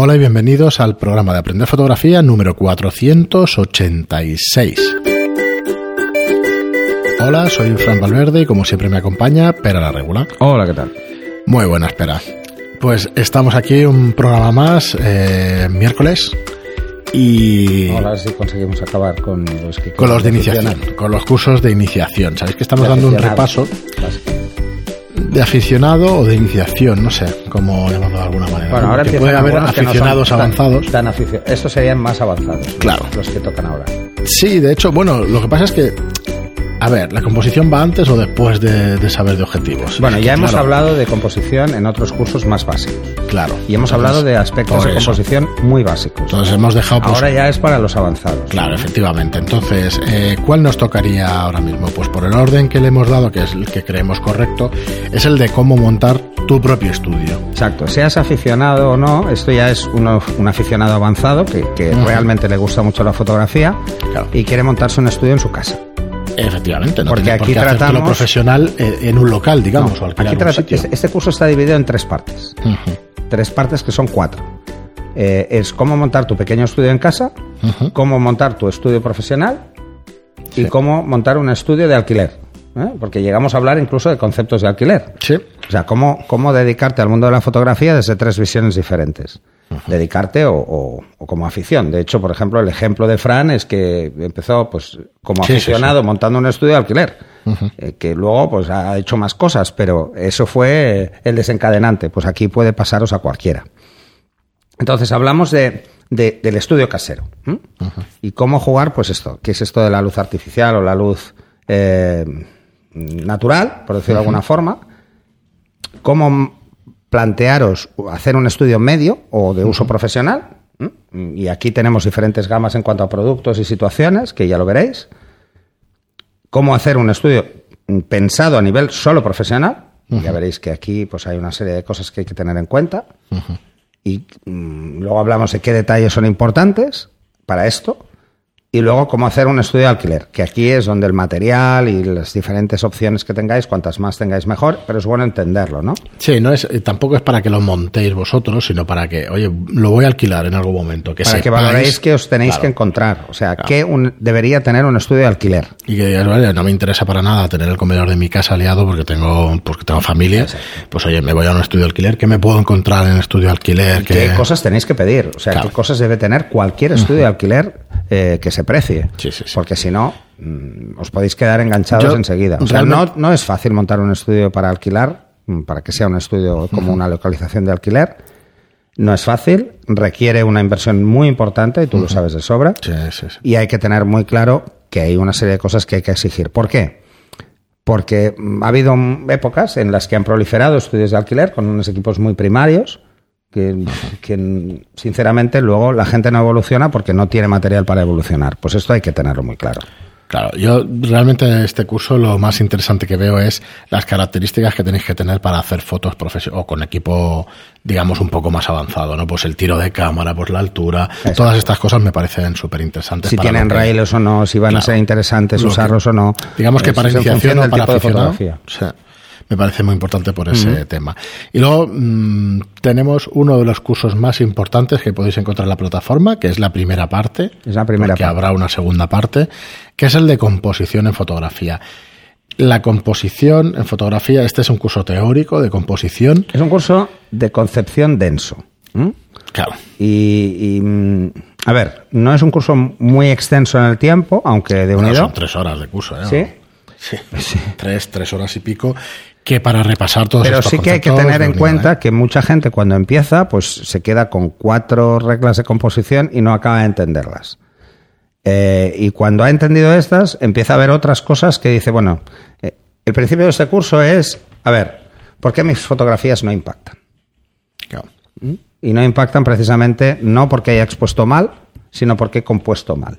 Hola y bienvenidos al programa de Aprender Fotografía número 486. Hola, soy Fran Valverde y como siempre me acompaña Pera la Regula. Hola, ¿qué tal? Muy buena, espera. Pues estamos aquí un programa más, eh, miércoles, y Ahora sí conseguimos acabar con los que con los de iniciación, con los cursos de iniciación. Sabéis que estamos dando un repaso. De aficionado o de iniciación, no sé cómo llamarlo de alguna manera. Bueno, ¿no? ahora puede haber no aficionados tan- avanzados. Tan aficio- Estos serían más avanzados. Claro. Los que tocan ahora. Sí, de hecho, bueno, lo que pasa es que, a ver, ¿la composición va antes o después de, de saber de objetivos? Bueno, Es ya que, hemos claro, hablado de composición en otros cursos más básicos. Claro. Y hemos Entonces, hablado de aspectos de composición muy básicos. Entonces hemos dejado, pues, Ahora ya es para los avanzados. Claro, efectivamente. Entonces, eh, ¿cuál nos tocaría ahora mismo? Pues por el orden que le hemos dado, que es el que creemos correcto, es el de cómo montar tu propio estudio. Exacto, seas aficionado o no, esto ya es uno- un aficionado avanzado que, realmente le gusta mucho la fotografía Claro. y quiere montarse un estudio en su casa. Efectivamente, no Porque por aquí hacértelo tratamos- profesional eh, en un local, digamos, o Aquí trata- este, curso está dividido en tres partes. Tres partes que son cuatro. Eh, es cómo montar tu pequeño estudio en casa, cómo montar tu estudio profesional y cómo montar un estudio de alquiler. ¿eh? Porque llegamos a hablar incluso de conceptos de alquiler. Sí, O sea, cómo, cómo dedicarte al mundo de la fotografía desde tres visiones diferentes. Dedicarte o, o- o como afición. De hecho, por ejemplo, el ejemplo de Fran es que empezó pues como Sí, sí, aficionado montando un estudio de alquiler. Eh, que luego pues ha hecho más cosas, pero eso fue el desencadenante. Pues aquí puede pasaros a cualquiera. Entonces hablamos de, de- del estudio casero. Y cómo jugar, pues esto, que es esto de la luz artificial o la luz eh, natural, por decirlo de alguna forma. Cómo plantearos hacer un estudio medio o de uso profesional. Y aquí tenemos diferentes gamas en cuanto a productos y situaciones, que ya lo veréis. Cómo hacer un estudio pensado a nivel solo profesional. Ya veréis que aquí pues hay una serie de cosas que hay que tener en cuenta. Y mm, luego hablamos de qué detalles son importantes para esto. Y luego cómo hacer un estudio de alquiler, que aquí es donde el material y las diferentes opciones que tengáis, cuantas más tengáis mejor, pero es bueno entenderlo, ¿no? sí, no es, eh, tampoco es para que lo montéis vosotros, sino para que, oye, lo voy a alquilar en algún momento. Que para que valoréis que os tenéis Claro. que encontrar. O sea, qué un- debería tener un estudio de alquiler. Y que digas, vale, no me interesa para nada tener el comedor de mi casa aliado porque tengo, porque tengo familia. Pues oye, me voy a un estudio de alquiler. ¿Qué me puedo encontrar en el estudio de alquiler? ¿Qué cosas tenéis que pedir? O sea, Claro. qué cosas debe tener cualquier estudio de alquiler eh, que se precie. Sí, sí, sí. Porque si no, mm, os podéis quedar enganchados Yo, enseguida. O sea, no, no es fácil montar un estudio para alquilar, mm, para que sea un estudio como una localización de alquiler. No es fácil, requiere una inversión muy importante y tú lo sabes de sobra. Sí, sí, sí. Y hay que tener muy claro que hay una serie de cosas que hay que exigir. ¿Por qué? Porque mm, ha habido épocas en las que han proliferado estudios de alquiler con unos equipos muy primarios, que, que, sinceramente luego la gente no evoluciona porque no tiene material para evolucionar. Pues esto hay que tenerlo muy claro. Claro, yo realmente en este curso lo más interesante que veo es las características que tenéis que tener para hacer fotos profesionales o con equipo, digamos, un poco más avanzado, ¿no? Pues el tiro de cámara, pues la altura, todas estas cosas me parecen súper interesantes. Si tienen raíles o no, si van a ser interesantes que- usarlos o no. Digamos que para iniciación o para de fotografía. Me parece muy importante por ese tema. Y luego mm, tenemos uno de los cursos más importantes que podéis encontrar en la plataforma, que es la primera parte. Es la primera porque parte. habrá una segunda parte, que es el de composición en fotografía. La composición en fotografía, este es un curso teórico de composición. Es un curso de concepción denso. Claro. Y, y, mm, a ver, no es un curso muy extenso en el tiempo, aunque de Bueno, unido. son tres horas de curso, ¿eh? ¿Sí? Sí. Tres, tres horas y pico, que para repasar todos Pero sí que hay que tener en cuenta ¿eh? que mucha gente cuando empieza, pues se queda con cuatro reglas de composición y no acaba de entenderlas. Eh, y cuando ha entendido estas, empieza a ver otras cosas que dice, bueno, eh, el principio de este curso es, a ver, ¿por qué mis fotografías no impactan? Claro. Y no impactan precisamente no porque haya expuesto mal, sino porque he compuesto mal.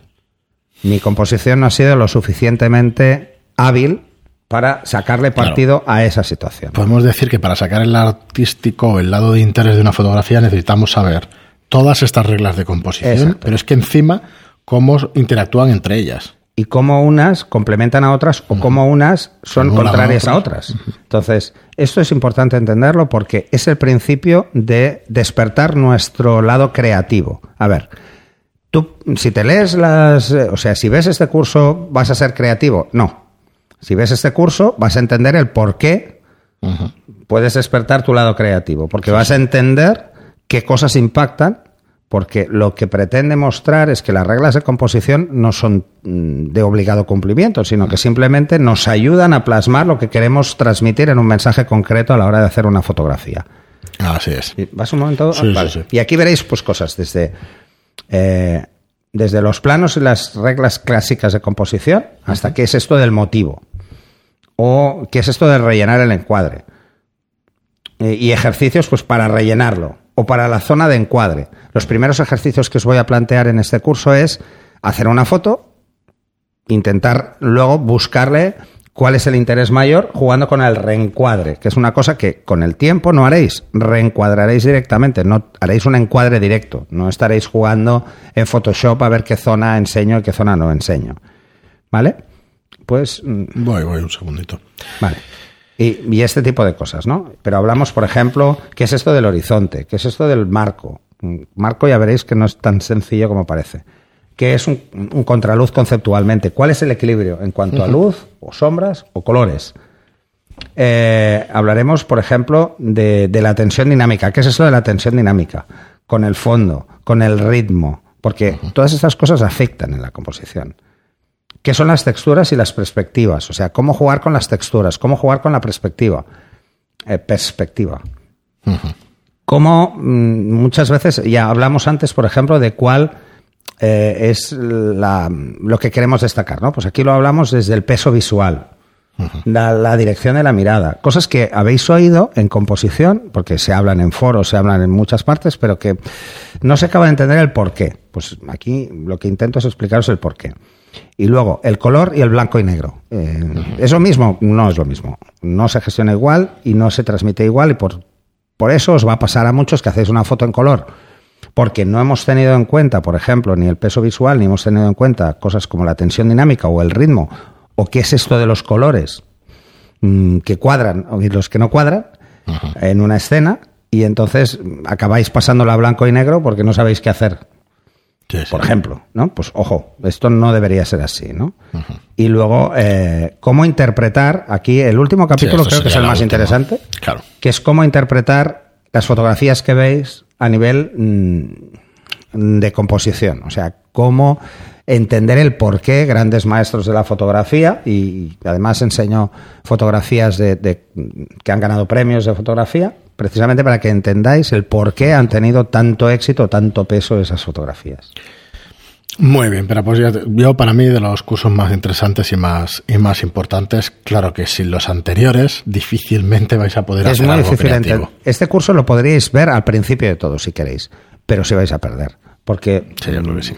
Mi composición no ha sido lo suficientemente hábil para sacarle Claro. partido a esa situación. Podemos decir que para sacar el artístico el lado de interés de una fotografía necesitamos saber todas estas reglas de composición, Exacto. pero es que encima cómo interactúan entre ellas. y cómo unas complementan a otras o cómo unas son a contrarias a otras. otras. Entonces, esto es importante entenderlo porque es el principio de despertar nuestro lado creativo. A ver, tú, si te lees las, eh, o sea, si ves este curso, ¿vas a ser creativo? No. Si ves este curso, vas a entender el por qué puedes despertar tu lado creativo, porque vas a entender qué cosas impactan, porque lo que pretende mostrar es que las reglas de composición no son mm, de obligado cumplimiento, sino que simplemente nos ayudan a plasmar lo que queremos transmitir en un mensaje concreto a la hora de hacer una fotografía. Así es. ¿Vas un momento? Sí, sí, Vale. sí. Y aquí veréis pues cosas desde, eh, desde los planos y las reglas clásicas de composición hasta qué es esto del motivo o qué es esto de rellenar el encuadre. Eh, y ejercicios pues para rellenarlo o para la zona de encuadre. Los primeros ejercicios que os voy a plantear en este curso es hacer una foto, intentar luego buscarle cuál es el interés mayor jugando con el reencuadre, que es una cosa que con el tiempo no haréis, reencuadraréis directamente, no haréis un encuadre directo, no estaréis jugando en Photoshop a ver qué zona enseño y qué zona no enseño. ¿Vale? Pues mm, Voy, voy un segundito. Vale. Y, y este tipo de cosas, ¿no? Pero hablamos, por ejemplo, ¿qué es esto del horizonte? ¿Qué es esto del marco? Un Marco ya veréis que no es tan sencillo como parece. ¿Qué es un, un contraluz conceptualmente? ¿Cuál es el equilibrio en cuanto a luz, o sombras, o colores? Eh, hablaremos, por ejemplo, de, de la tensión dinámica. ¿Qué es eso de la tensión dinámica? Con el fondo, con el ritmo, porque todas estas cosas afectan en la composición. ¿Qué son las texturas y las perspectivas? O sea, cómo jugar con las texturas, cómo jugar con la perspectiva. Eh, perspectiva. Cómo mm, muchas veces, ya hablamos antes, por ejemplo, de cuál eh, es la- lo que queremos destacar, ¿no? Pues aquí lo hablamos desde el peso visual, la, la dirección de la mirada, cosas que habéis oído en composición, porque se hablan en foros, se hablan en muchas partes, pero que no se acaba de entender el por qué. Pues aquí lo que intento es explicaros el por qué. Y luego, el color y el blanco y negro. Eh, ¿Es lo mismo? No es lo mismo. No se gestiona igual y no se transmite igual y por, por eso os va a pasar a muchos que hacéis una foto en color. Porque no hemos tenido en cuenta, por ejemplo, ni el peso visual, ni hemos tenido en cuenta cosas como la tensión dinámica o el ritmo, o qué es esto de los colores mm, que cuadran y los que no cuadran en una escena, y entonces mm, acabáis pasándola a blanco y negro porque no sabéis qué hacer Sí, sí. por ejemplo, ¿no? Pues ojo, esto no debería ser así, ¿no? Y luego, eh, cómo interpretar, aquí el último capítulo creo que es el más última. interesante, Claro. que es cómo interpretar las fotografías que veis a nivel mm, de composición, o sea, cómo entender el por qué grandes maestros de la fotografía y además enseño fotografías de, de- que han ganado premios de fotografía precisamente para que entendáis el por qué han tenido tanto éxito, tanto peso esas fotografías. Muy bien, pero pues yo para mí de los cursos más interesantes y más y más importantes, claro que sin los anteriores difícilmente vais a poder Es hacer muy algo difícil creativo. Este curso lo podríais ver al principio de todo, si queréis, pero si vais a perder, porque, Sí, yo creo que sí.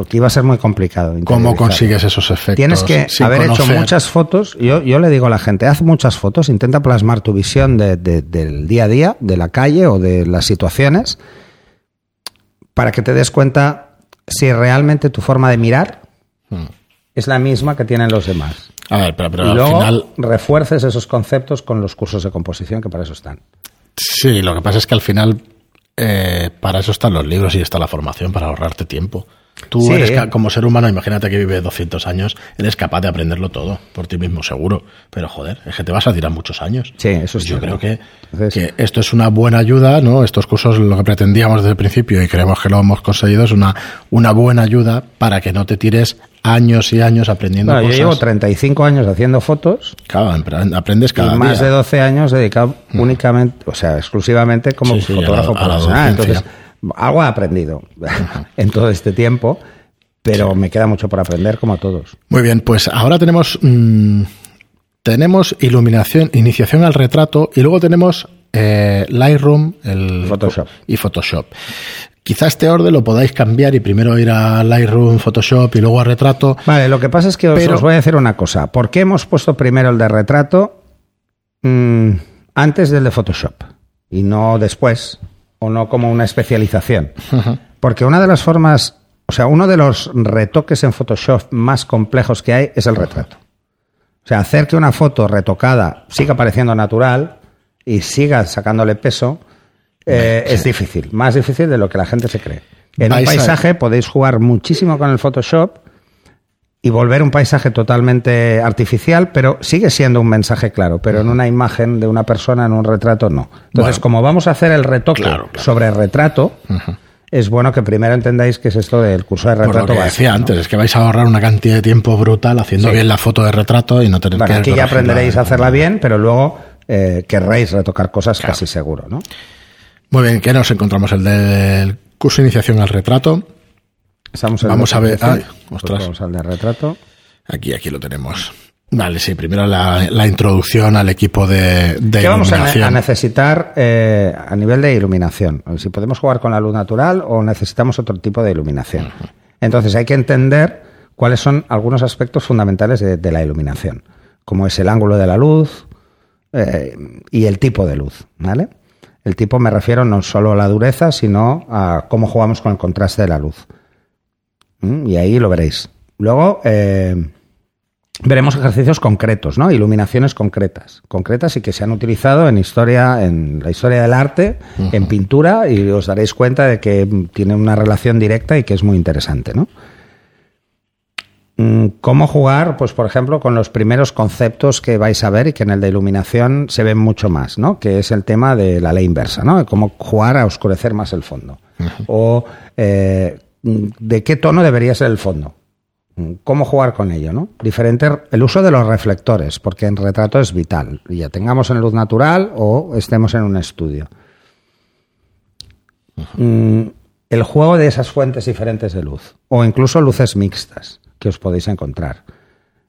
Porque iba a ser muy complicado. ¿Cómo consigues esos efectos? Tienes que haber hecho muchas fotos. Yo, yo le digo a la gente, haz muchas fotos, intenta plasmar tu visión de- de- del día a día, de la calle o de las situaciones, para que te des cuenta si realmente tu forma de mirar Hmm. es la misma que tienen los demás. A ver, pero, pero y al final refuerces esos conceptos con los cursos de composición que para eso están. Sí, lo que pasa es que al final eh, para eso están los libros y está la formación, para ahorrarte tiempo. Tú Sí. eres, como ser humano, imagínate que vives 200 años, eres capaz de aprenderlo todo por ti mismo, seguro. Pero joder, es que te vas a tirar muchos años. Sí, eso es Yo cierto. creo que, Entonces- que esto es una buena ayuda, ¿no? Estos cursos, lo que pretendíamos desde el principio y creemos que lo hemos conseguido, es una, una buena ayuda para que no te tires años y años aprendiendo Bueno, yo cosas. llevo 35 años haciendo fotos Claro, apre- aprendes cada y más día. de 12 años dedicado únicamente, o sea, exclusivamente como Sí, sí, fotógrafo a la- a la profesional. docencia. Entonces, algo he aprendido en todo este tiempo, pero me queda mucho por aprender como a todos. Muy bien, pues ahora tenemos mm, tenemos iluminación, iniciación al retrato y luego tenemos eh, Lightroom el, Photoshop. y Photoshop. Quizá este orden lo podáis cambiar y primero ir a Lightroom, Photoshop y luego a retrato. Vale, lo que pasa es que os, Pero- os voy a decir una cosa. ¿Por qué hemos puesto primero el de retrato mm, antes del de Photoshop y no después o no como una especialización? Porque una de las formas, o sea, uno de los retoques en Photoshop más complejos que hay es el retrato. O sea, hacer que una foto retocada siga pareciendo natural y siga sacándole peso eh, es difícil, más difícil de lo que la gente se cree. En un paisaje podéis jugar muchísimo con el Photoshop y volver un paisaje totalmente artificial, pero sigue siendo un mensaje claro, pero en una imagen de una persona, en un retrato, no. Entonces, Bueno. como vamos a hacer el retoque Claro, claro. sobre retrato, es bueno que primero entendáis qué es esto del curso de Por retrato lo que básico, decía ¿no? antes, es que vais a ahorrar una cantidad de tiempo brutal haciendo Sí. bien la foto de retrato y no tener Bueno, que aquí ya aprenderéis a hacerla bien, pero luego eh, querréis retocar cosas casi seguro, ¿no? Muy bien, ¿qué nos encontramos? El del curso de iniciación al retrato. Estamos Vamos a ver- ostras. vamos al de retrato. Aquí, aquí lo tenemos. Vale, sí, primero la, la introducción al equipo de, de ¿Qué vamos a, ne- iluminación. a necesitar eh, a nivel de iluminación? Si podemos jugar con la luz natural o necesitamos otro tipo de iluminación. Entonces hay que entender cuáles son algunos aspectos fundamentales de, de la iluminación, como es el ángulo de la luz eh, y el tipo de luz, ¿vale? El tipo me refiero no solo a la dureza, sino a cómo jugamos con el contraste de la luz. ¿Mm? Y ahí lo veréis. Luego, eh, veremos ejercicios concretos, ¿no? Iluminaciones concretas, concretas y que se han utilizado en historia, en la historia del arte, en pintura, y os daréis cuenta de que tiene una relación directa y que es muy interesante, ¿no? Mm, ¿Cómo jugar? Pues, por ejemplo, con los primeros conceptos que vais a ver y que en el de iluminación se ven mucho más, ¿no? Que es el tema de la ley inversa, ¿no? Cómo jugar a oscurecer más el fondo. O eh, de qué tono debería ser el fondo. ¿Cómo jugar con ello? ¿no? Diferente el uso de los reflectores, porque en retrato es vital, ya tengamos en luz natural o estemos en un estudio. Mm, el juego de esas fuentes diferentes de luz, o incluso luces mixtas que os podéis encontrar.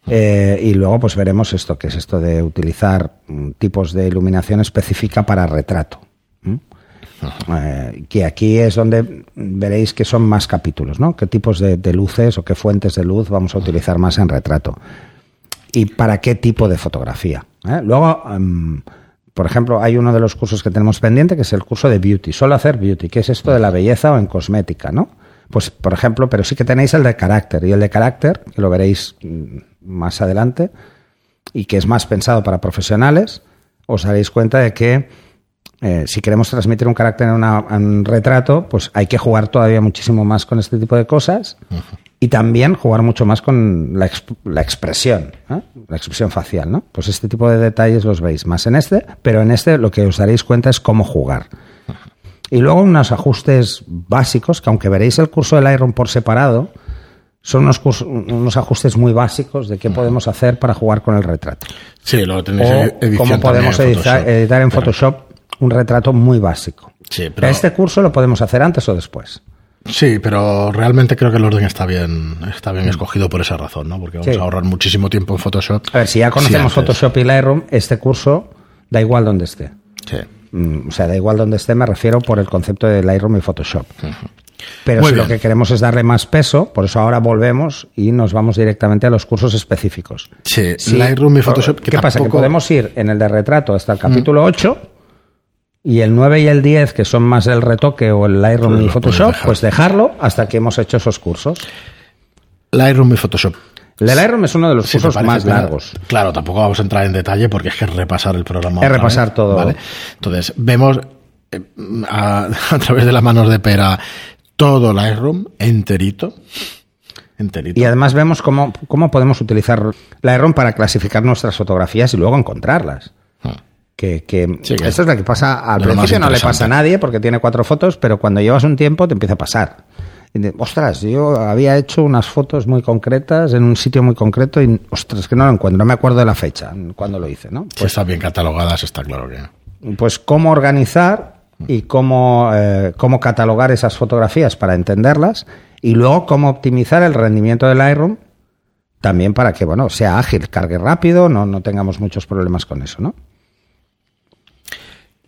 Eh, y luego pues veremos esto, que es esto de utilizar mm, tipos de iluminación específica para retrato. Eh, que aquí es donde veréis que son más capítulos, ¿no? ¿Qué tipos de, de luces o qué fuentes de luz vamos a utilizar más en retrato? ¿Y para qué tipo de fotografía? ¿eh? Luego, em, por ejemplo, hay uno de los cursos que tenemos pendiente que es el curso de beauty, solo hacer beauty, que es esto de la belleza o en cosmética, ¿no? Pues, por ejemplo, pero sí que tenéis el de carácter, y el de carácter, que lo veréis mm, más adelante, y que es más pensado para profesionales, os daréis cuenta de que eh, si queremos transmitir un carácter en, una- en un retrato, pues hay que jugar todavía muchísimo más con este tipo de cosas y también jugar mucho más con la, exp- la expresión, ¿eh? la expresión facial, ¿no? Pues este tipo de detalles los veis más en este, pero en este lo que os daréis cuenta es cómo jugar. Y luego unos ajustes básicos, que aunque veréis el curso del Iron por separado, son unos, ajustes muy básicos de qué podemos hacer para jugar con el retrato Sí, lo tenéis o edición cómo también podemos en editar, editar en Photoshop un retrato muy básico. Sí, pero, Este curso lo podemos hacer antes o después. sí, pero realmente creo que el orden está bien, está bien escogido por esa razón, ¿no? Porque vamos Mm. Sí. a ahorrar muchísimo tiempo en Photoshop. A ver, si ya conocemos. Photoshop y Lightroom, este curso da igual donde esté. Sí. Mm, O sea, da igual donde esté, me refiero por el concepto de Lightroom y Photoshop. Pero si lo que queremos es darle más peso, por eso ahora volvemos y nos vamos directamente a los cursos específicos. Sí, Sí. Lightroom y Photoshop. ¿Qué pasa? Que podemos ir en el de retrato hasta el capítulo 8 y el 9 y el 10, que son más el retoque o el Lightroom Pues y Photoshop, dejar. pues dejarlo hasta que hemos hecho esos cursos. Lightroom y Photoshop. El de Lightroom es uno de los cursos más largos. Claro, tampoco vamos a entrar en detalle porque es que es repasar el programa. Es repasar vez, todo. ¿vale? Entonces, vemos eh, a, a través de las manos de pera todo Lightroom enterito. Enterito. Y además vemos cómo, cómo podemos utilizar Lightroom para clasificar nuestras fotografías y luego encontrarlas. Ah. Que, que Sí, esto es lo que pasa al lo principio no le pasa a nadie porque tiene cuatro fotos, pero cuando llevas un tiempo te empieza a pasar. Y de, ostras, yo había hecho unas fotos muy concretas en un sitio muy concreto y ostras, que no lo encuentro, no me acuerdo de la fecha cuando lo hice, ¿no? Si están bien catalogadas, está claro que. Pues cómo organizar y cómo, eh, cómo catalogar esas fotografías para entenderlas y luego cómo optimizar el rendimiento del Lightroom también para que bueno sea ágil, cargue rápido, no, no tengamos muchos problemas con eso, ¿no?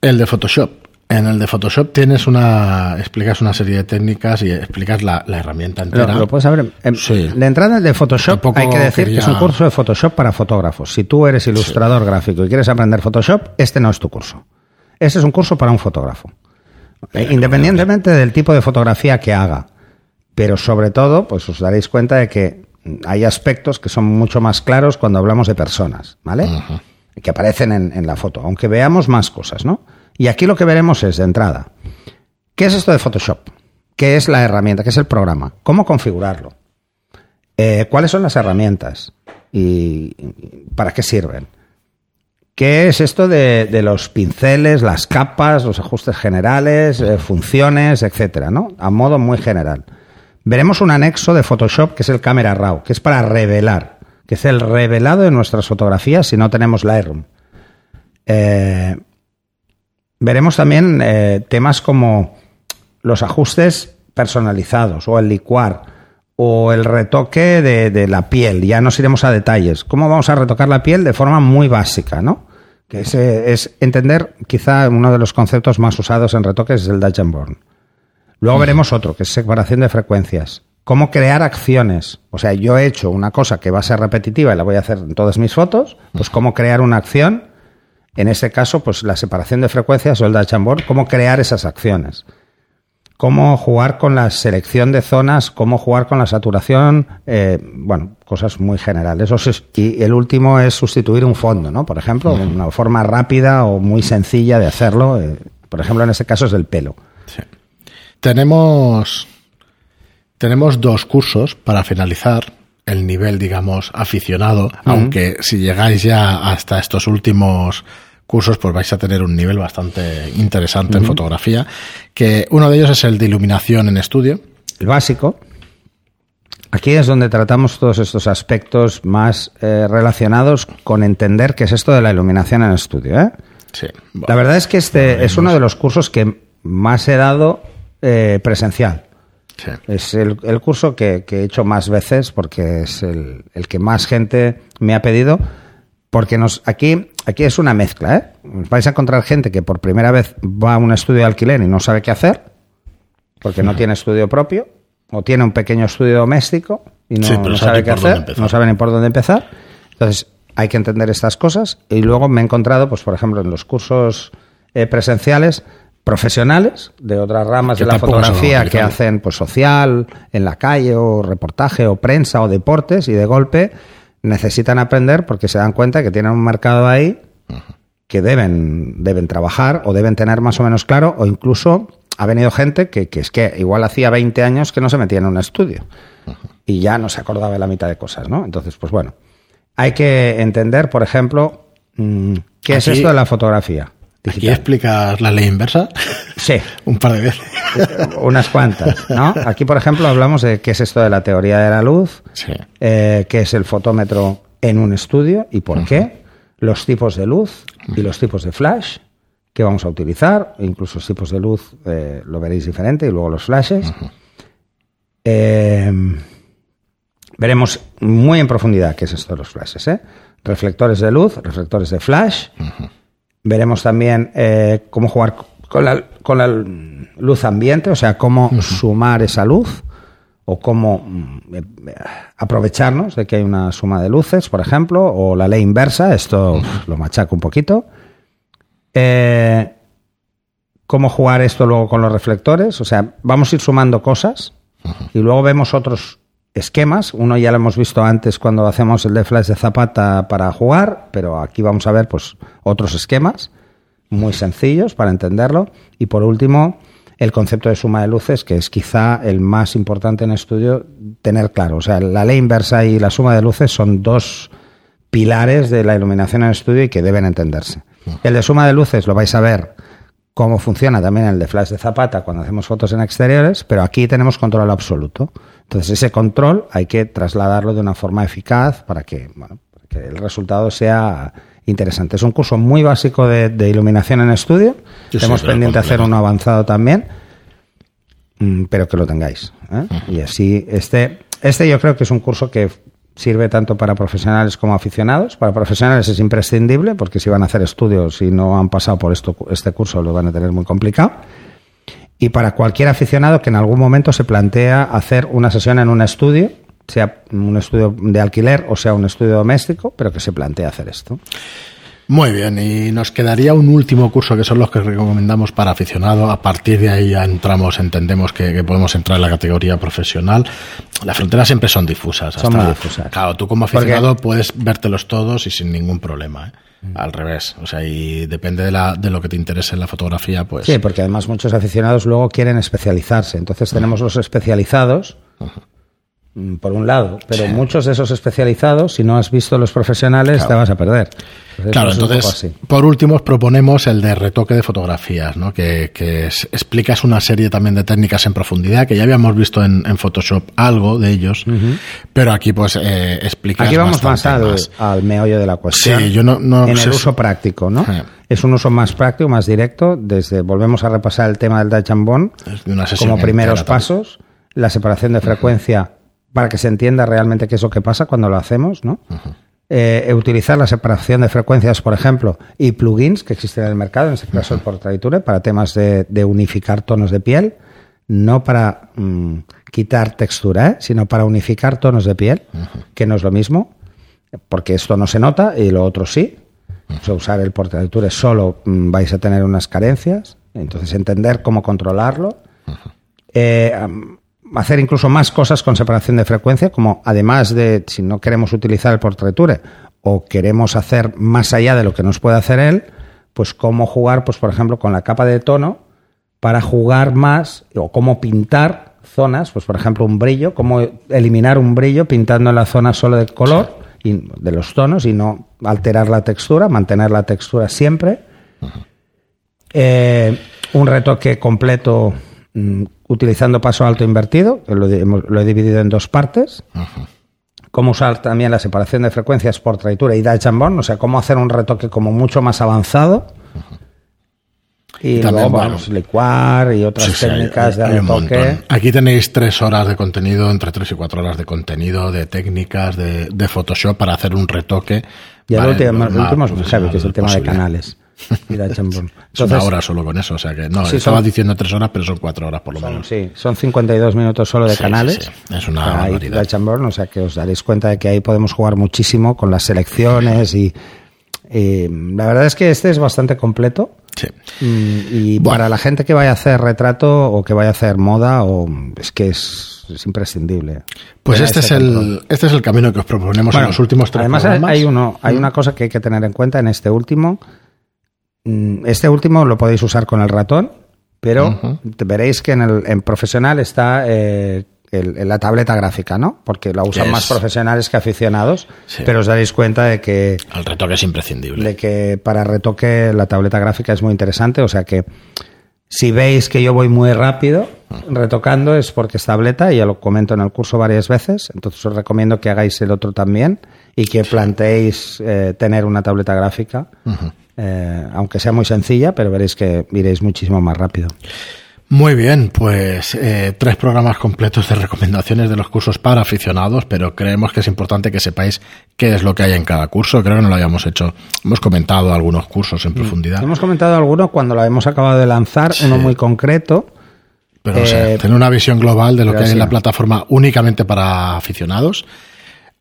El de Photoshop. En el de Photoshop tienes una. explicas una serie de técnicas y explicas la, la herramienta entera. lo puedes saber. Sí. De entrada de Photoshop Tampoco hay que decir que es un curso de Photoshop para fotógrafos. Si tú eres ilustrador gráfico y quieres aprender Photoshop, este no es tu curso. Este es un curso para un fotógrafo. Eh, Independientemente del tipo de fotografía que haga. Pero sobre todo, pues os daréis cuenta de que hay aspectos que son mucho más claros cuando hablamos de personas, ¿vale? Que aparecen en, en la foto, aunque veamos más cosas, ¿no? Y aquí lo que veremos es, de entrada, ¿qué es esto de Photoshop? ¿Qué es la herramienta? ¿Qué es el programa? ¿Cómo configurarlo? Eh, ¿Cuáles son las herramientas? ¿Y para qué sirven? ¿Qué es esto de, de los pinceles, las capas, los ajustes generales, eh, funciones, etcétera, ¿no? A modo muy general. Veremos un anexo de Photoshop que es el Camera Raw, que es para revelar, que es el revelado de nuestras fotografías si no tenemos Lightroom. Eh, veremos también eh, temas como los ajustes personalizados o el licuar o el retoque de, de, la piel. Ya nos iremos a detalles. ¿Cómo vamos a retocar la piel de forma muy básica, no? Que es, es entender, quizá uno de los conceptos más usados en retoques es el Dutch and Burn. Luego veremos otro, que es separación de frecuencias. Cómo crear acciones. O sea, yo he hecho una cosa que va a ser repetitiva y la voy a hacer en todas mis fotos. Pues cómo crear una acción. En este caso, pues la separación de frecuencias o el Burn. Cómo crear esas acciones cómo jugar con la selección de zonas, cómo jugar con la saturación, eh, bueno, cosas muy generales. Y el último es sustituir un fondo, ¿no? Por ejemplo, una forma rápida o muy sencilla de hacerlo. Eh, por ejemplo, en este caso es el pelo. Sí. Tenemos, tenemos dos cursos para finalizar el nivel, digamos, aficionado, uh -huh. aunque si llegáis ya hasta estos últimos cursos, pues vais a tener un nivel bastante interesante uh -huh. en fotografía, que uno de ellos es el de iluminación en estudio. El básico. Aquí es donde tratamos todos estos aspectos más eh, relacionados con entender qué es esto de la iluminación en estudio. ¿eh? Sí, bueno, la verdad es que este es uno de los cursos que más he dado eh, presencial. Sí. Es el, el curso que, que, he hecho más veces porque es el, el, que más gente me ha pedido. Porque nos, aquí, aquí es una mezcla. ¿eh? Vais a encontrar gente que por primera vez va a un estudio de alquiler y no sabe qué hacer, porque no tiene estudio propio, o tiene un pequeño estudio doméstico y no, sí, no sabe qué hacer, no sabe ni por dónde empezar. Entonces, hay que entender estas cosas. Y luego me he encontrado, pues, por ejemplo, en los cursos eh, presenciales, profesionales de otras ramas de la fotografía que hacen pues social, en la calle, o reportaje, o prensa, o deportes, y de golpe necesitan aprender porque se dan cuenta que tienen un mercado ahí que deben, deben trabajar o deben tener más o menos claro, o incluso ha venido gente que, que es que igual hacía 20 años que no se metía en un estudio y ya no se acordaba de la mitad de cosas, ¿no? Entonces, pues bueno, hay que entender, por ejemplo, mm, qué Aquí... es esto de la fotografía. Digital. ¿Aquí explicas la ley inversa? Sí. Un par de veces. Unas cuantas, ¿no? Aquí, por ejemplo, hablamos de qué es esto de la teoría de la luz, sí. eh, qué es el fotómetro en un estudio y por uh -huh. qué, los tipos de luz y los tipos de flash que vamos a utilizar, incluso los tipos de luz eh, lo veréis diferente y luego los flashes. Uh -huh. eh, veremos muy en profundidad qué es esto de los flashes, ¿eh? Reflectores de luz, reflectores de flash. Uh -huh Veremos también eh, cómo jugar con la, con la, luz ambiente, o sea, cómo uh -huh. sumar esa luz o cómo eh, aprovecharnos de que hay una suma de luces, por ejemplo, o la ley inversa, esto lo machaco un poquito. Eh, cómo jugar esto luego con los reflectores, o sea, vamos a ir sumando cosas y luego vemos otros esquemas. Uno ya lo hemos visto antes cuando hacemos el de flash de Zapata para jugar, pero aquí vamos a ver pues otros esquemas muy sencillos para entenderlo. Y por último, el concepto de suma de luces, que es quizá el más importante en estudio tener claro. O sea, la ley inversa y la suma de luces son dos pilares de la iluminación en estudio y que deben entenderse. El de suma de luces lo vais a ver cómo funciona también el de flash de Zapata cuando hacemos fotos en exteriores, pero aquí tenemos control absoluto. Entonces ese control hay que trasladarlo de una forma eficaz para que, bueno, para que el resultado sea interesante. Es un curso muy básico de, de iluminación en estudio. Sí, Tenemos sí, pendiente hacer uno avanzado también, mm, pero que lo tengáis. ¿eh? Y así, este, este yo creo que es un curso que sirve tanto para profesionales como aficionados. Para profesionales es imprescindible porque si van a hacer estudios y no han pasado por esto, este curso lo van a tener muy complicado. Y para cualquier aficionado que en algún momento se plantea hacer una sesión en un estudio, sea un estudio de alquiler o sea un estudio doméstico, pero que se plantea hacer esto. Muy bien, y nos quedaría un último curso que son los que recomendamos para aficionado. A partir de ahí ya entramos, entendemos que, podemos entrar en la categoría profesional. Las fronteras siempre son difusas. Son muy difusas. Claro, tú como aficionado puedes vértelos todos y sin ningún problema. ¿eh? Mm. Al revés, o sea, y depende de, la, de lo que te interese en la fotografía, pues. Sí, porque además muchos aficionados luego quieren especializarse. Entonces tenemos los especializados. Por un lado, pero muchos de esos especializados, si no has visto los profesionales, te vas a perder. claro, entonces, por último, os proponemos el de retoque de fotografías, ¿no? que, que explicas una serie también de técnicas en profundidad, que ya habíamos visto en, Photoshop algo de ellos, pero aquí pues eh, explicas Aquí vamos más al, meollo de la cuestión. Sí, yo no, no en el uso práctico, ¿no? Es un uso más práctico, más directo, desde, volvemos a repasar el tema del and como primeros pasos, la separación de frecuencia para que se entienda realmente qué es lo que pasa cuando lo hacemos, ¿no? Eh, utilizar la separación de frecuencias, por ejemplo, y plugins que existen en el mercado, en este caso el Portraiture, para temas de, unificar tonos de piel, no para mm, quitar textura, ¿eh? sino para unificar tonos de piel, que no es lo mismo, porque esto no se nota y lo otro sí. O sea, usar el Portraiture solo mm, vais a tener unas carencias, entonces entender cómo controlarlo. Eh, hacer incluso más cosas con separación de frecuencia, como además de, si no queremos utilizar el portraiture o queremos hacer más allá de lo que nos puede hacer él, pues cómo jugar, pues por ejemplo, con la capa de tono para jugar más o cómo pintar zonas, pues por ejemplo un brillo, cómo eliminar un brillo pintando en la zona solo de color y de los tonos y no alterar la textura, mantener la textura siempre. Eh, un retoque completo mm, utilizando paso alto invertido, lo, he dividido en dos partes. Cómo usar también la separación de frecuencias por traitura y Dutch and o sea, cómo hacer un retoque como mucho más avanzado. Y, luego vamos, licuar y otras técnicas de retoque. Aquí tenéis tres horas de contenido, entre tres y cuatro horas de contenido, de técnicas, de, Photoshop para hacer un retoque. Y el, último, es que es el tema de canales. Es una hora solo con eso, o sea que no, estaba diciendo tres horas, pero son cuatro horas por lo menos. Sí, son 52 minutos solo de canales. Es una o sea que os daréis cuenta de que ahí podemos jugar muchísimo con las selecciones y, la verdad es que este es bastante completo. Sí. Mm, y para la gente que vaya a hacer retrato o que vaya a hacer moda, o es que es, imprescindible. Pues este es, el, este es el camino que os proponemos en los últimos tres Además, hay, uno, hay una cosa que hay que tener en cuenta en este último, Mm, este último lo podéis usar con el ratón, pero veréis que en, el, en profesional está eh, la tableta gráfica, ¿no? Porque la usan más profesionales que aficionados, pero os daréis cuenta de que... El retoque es imprescindible. De que para retoque la tableta gráfica es muy interesante, o sea que si veis que yo voy muy rápido retocando es porque es tableta, y ya lo comento en el curso varias veces, entonces os recomiendo que hagáis el otro también y que planteéis eh, tener una tableta gráfica. Eh, aunque sea muy sencilla, pero veréis que iréis muchísimo más rápido. Muy bien, pues eh, tres programas completos de recomendaciones de los cursos para aficionados, pero creemos que es importante que sepáis qué es lo que hay en cada curso. Creo que no lo habíamos hecho. Hemos comentado algunos cursos en mm. profundidad. Hemos comentado algunos cuando lo hemos acabado de lanzar, uno muy concreto. Pero eh, tener una visión global de lo que hay en la plataforma únicamente para aficionados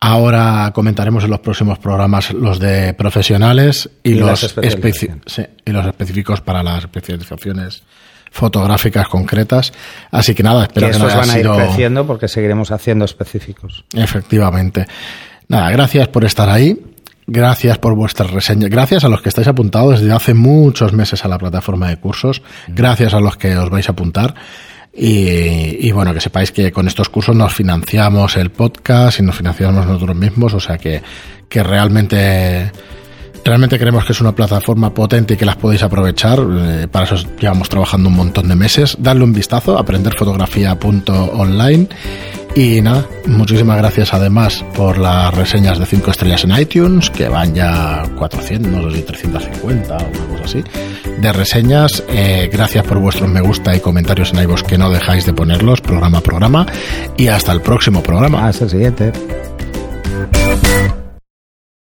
Ahora comentaremos en los próximos programas los de profesionales y, los, y los específicos para las especializaciones fotográficas concretas. Así que nada, espero que, estos van a ir creciendo porque seguiremos haciendo específicos. Efectivamente. Nada, gracias por estar ahí. Gracias por vuestras reseñas. Gracias a los que estáis apuntados desde hace muchos meses a la plataforma de cursos. Gracias a los que os vais a apuntar. Y, bueno, que sepáis que con estos cursos nos financiamos el podcast y nos financiamos nosotros mismos, o sea que, que realmente realmente creemos que es una plataforma potente y que las podéis aprovechar. Eh, para eso llevamos trabajando un montón de meses. Darle un vistazo, aprenderfotografía.online y nada, muchísimas gracias además por las reseñas de 5 estrellas en iTunes, que van ya 400, no sé si 350 o una así, de reseñas. Eh, gracias por vuestros me gusta y comentarios en iVoox que no dejáis de ponerlos, programa a programa. Y hasta el próximo programa. Hasta el siguiente.